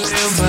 eu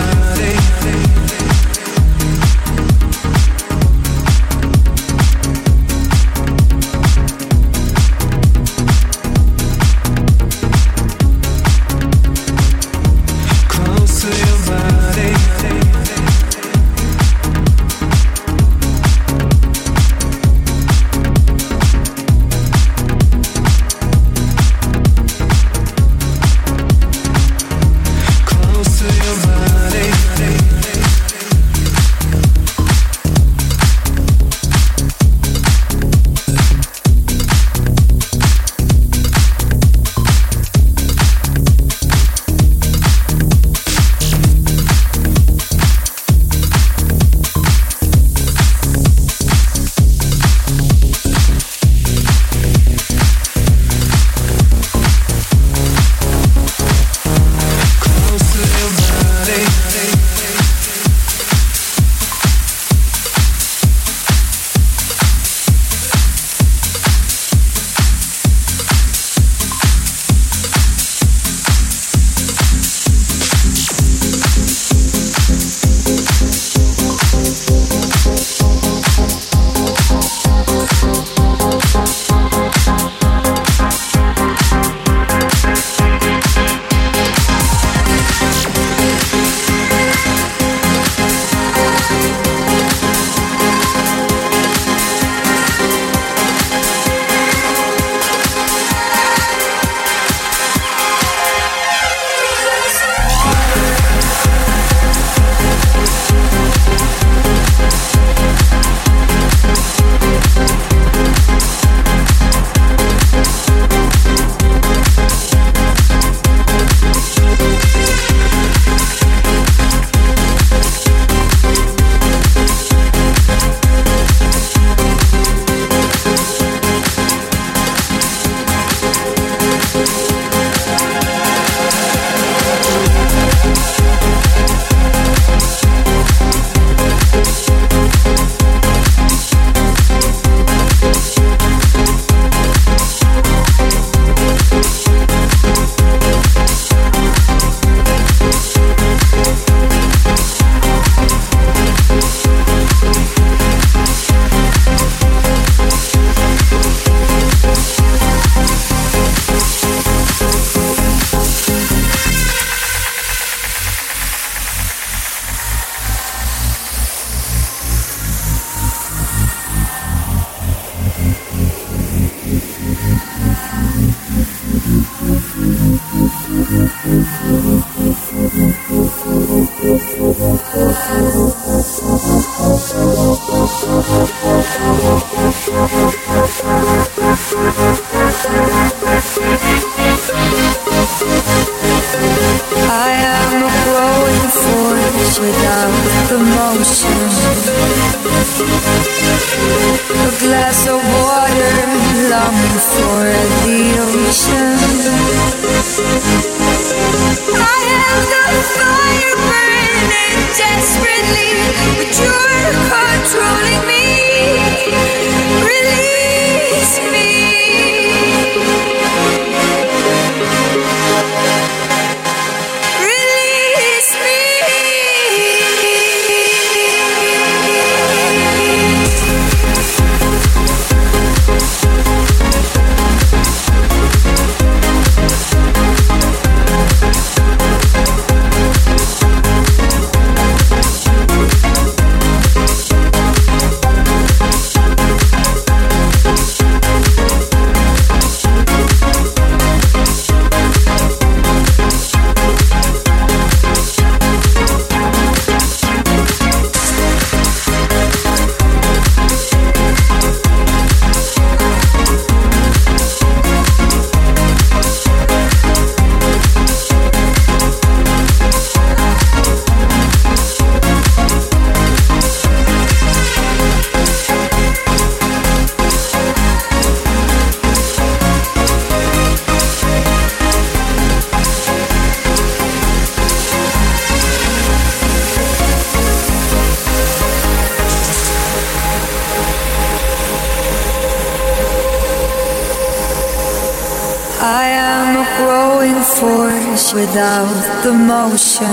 without the motion.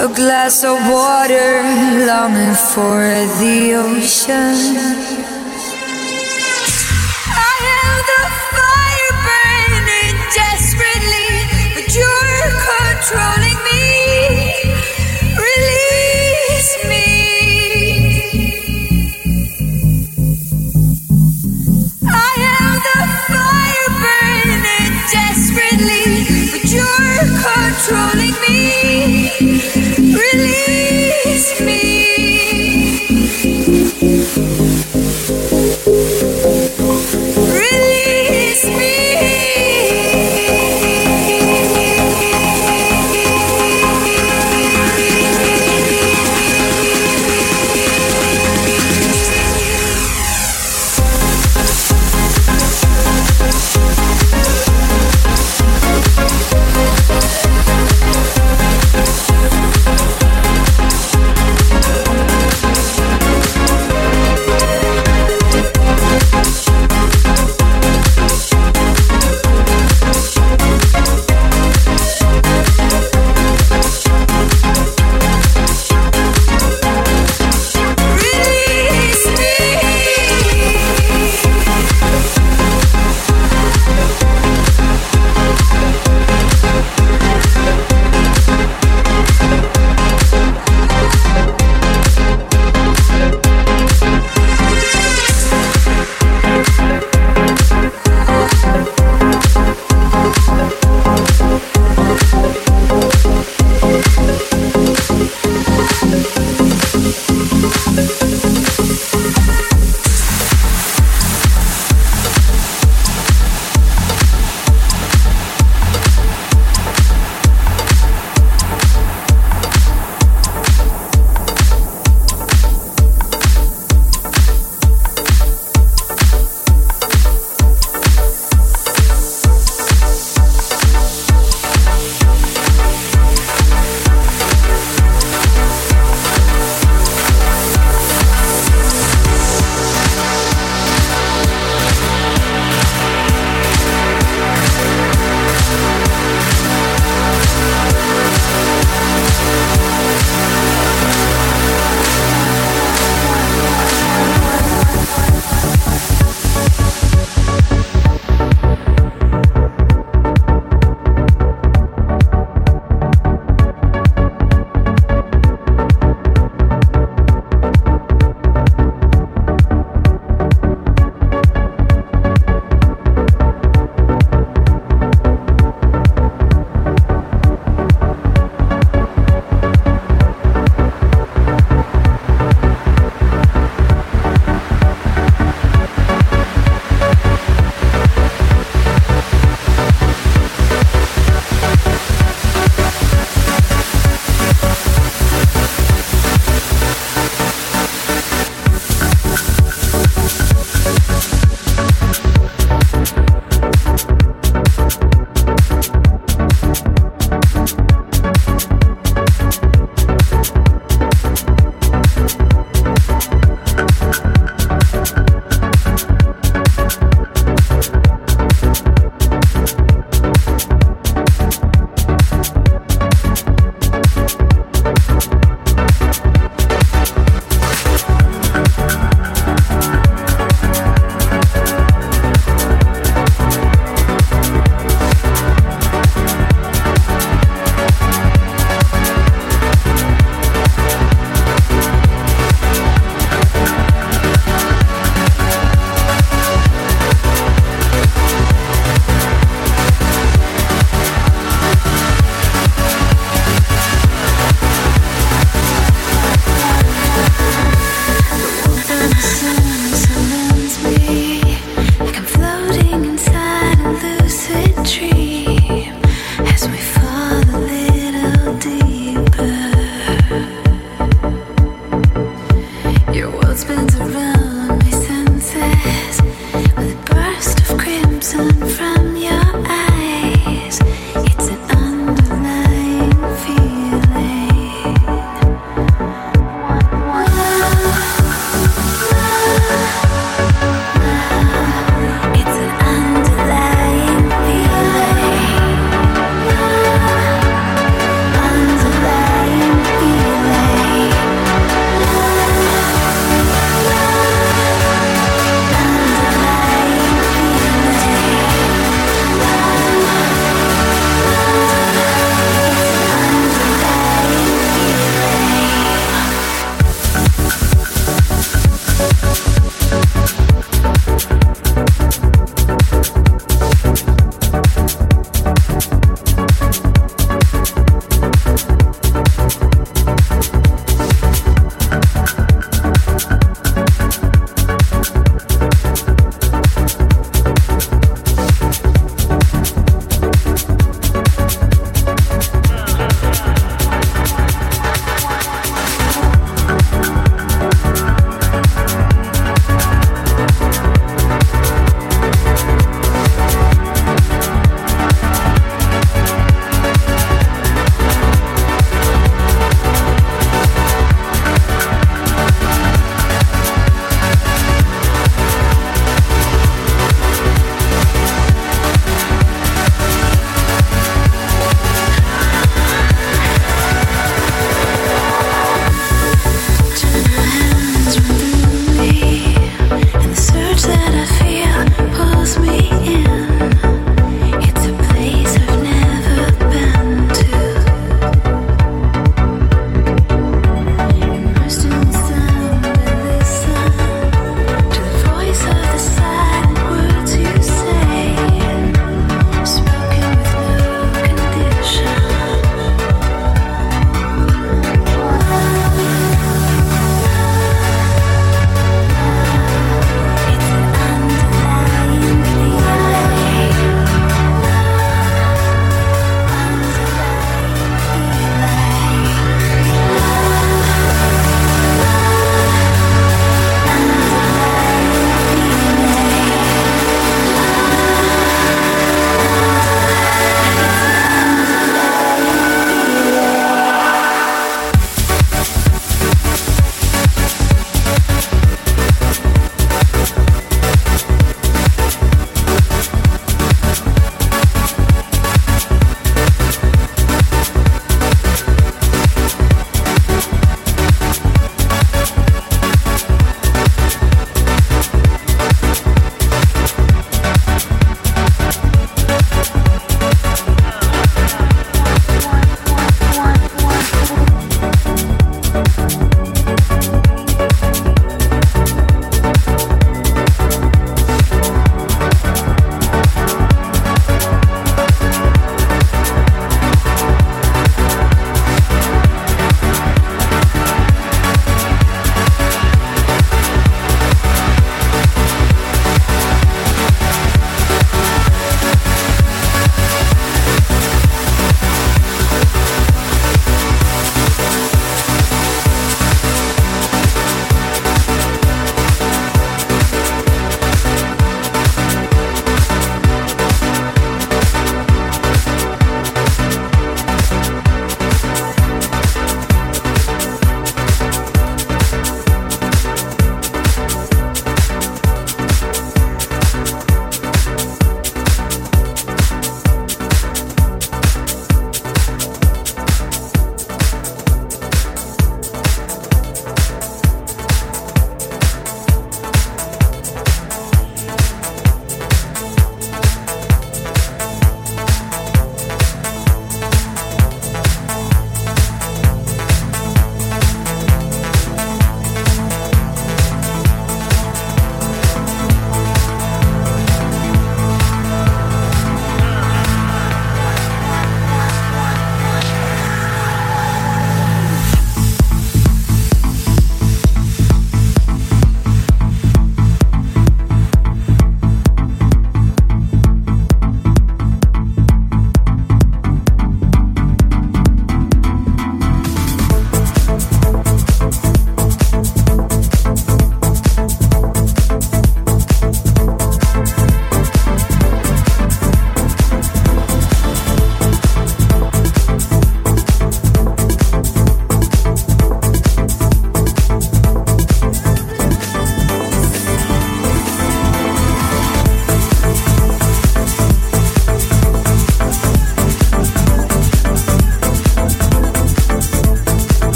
A glass of water longing for the ocean.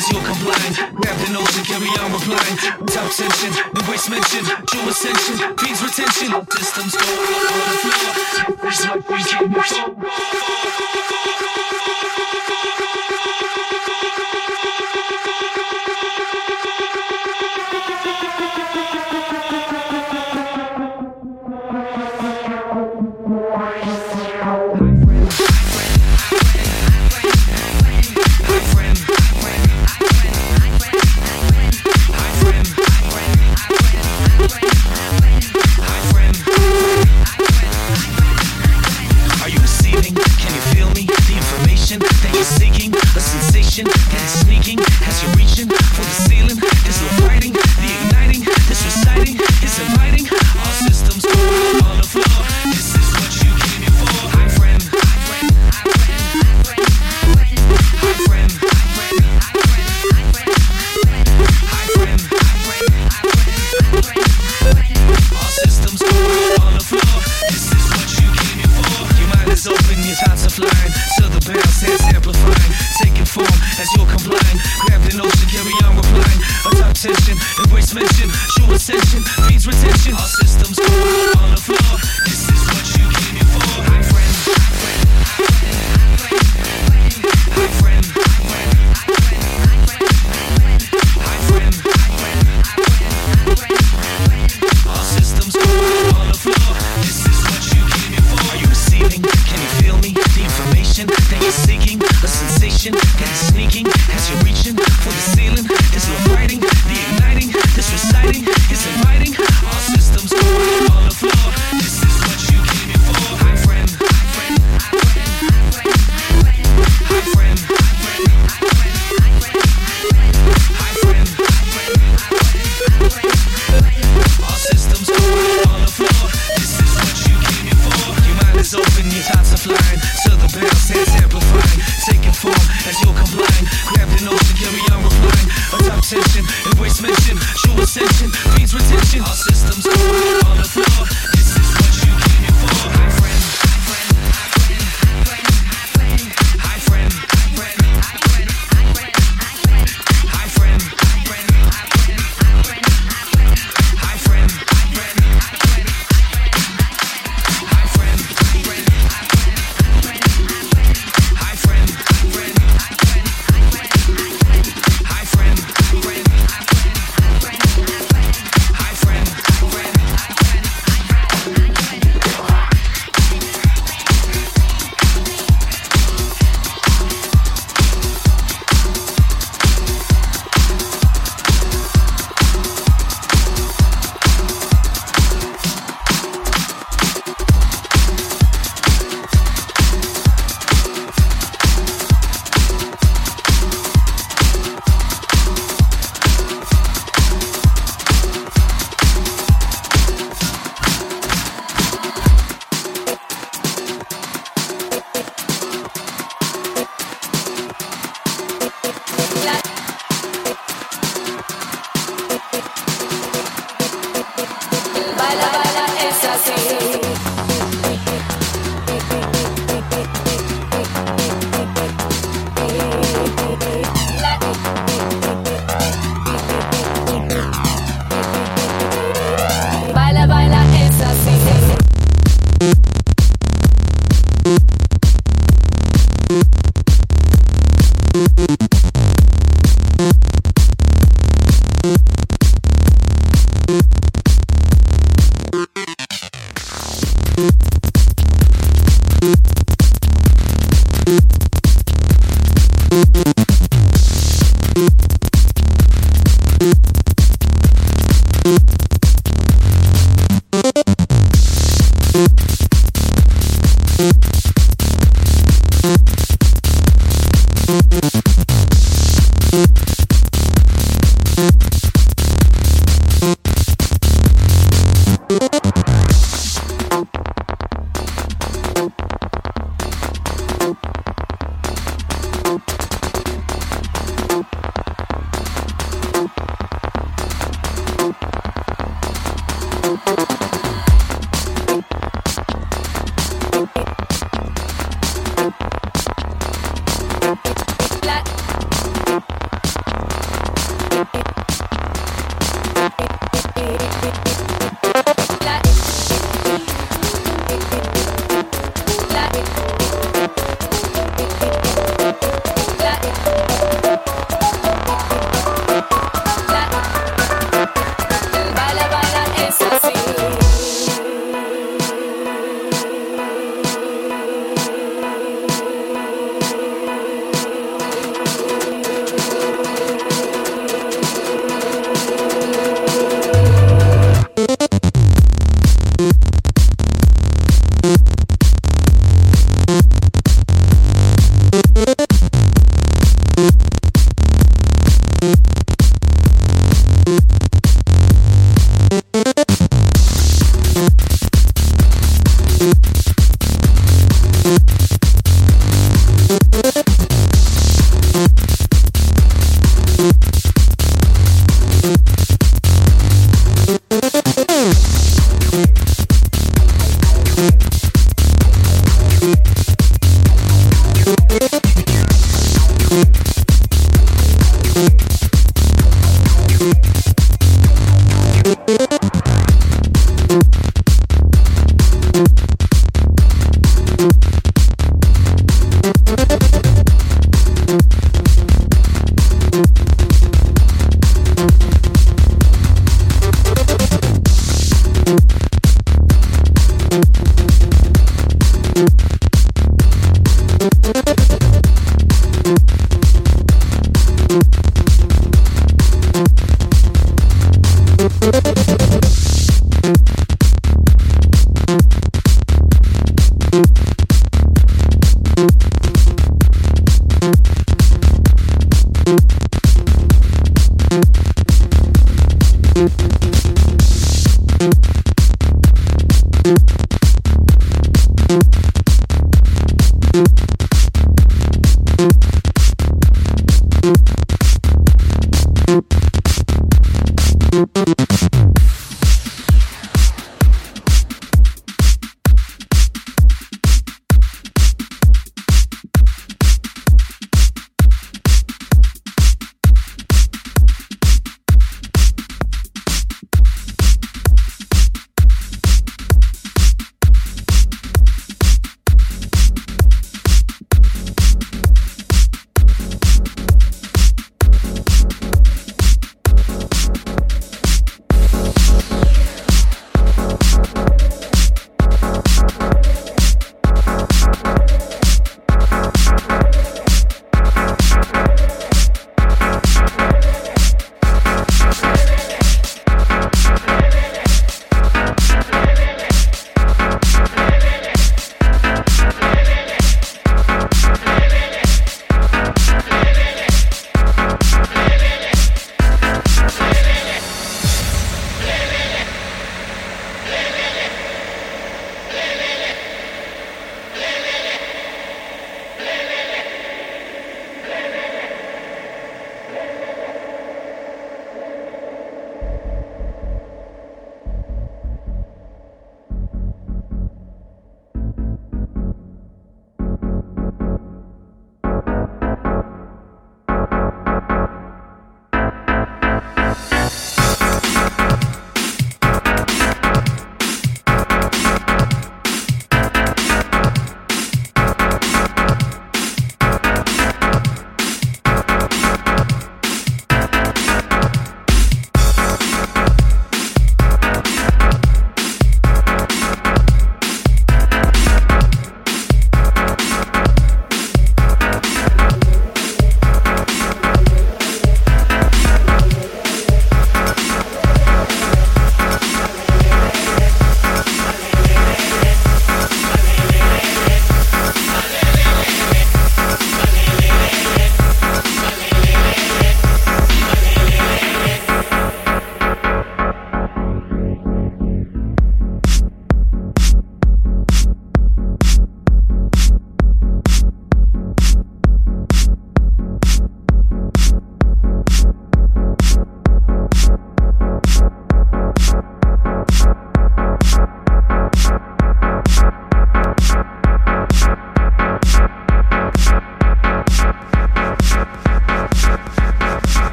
says you're compliant. Grab the nose and carry on replying. Top tension, the grace mention, true ascension, peace retention. Systems go all over the floor. It's like we came before.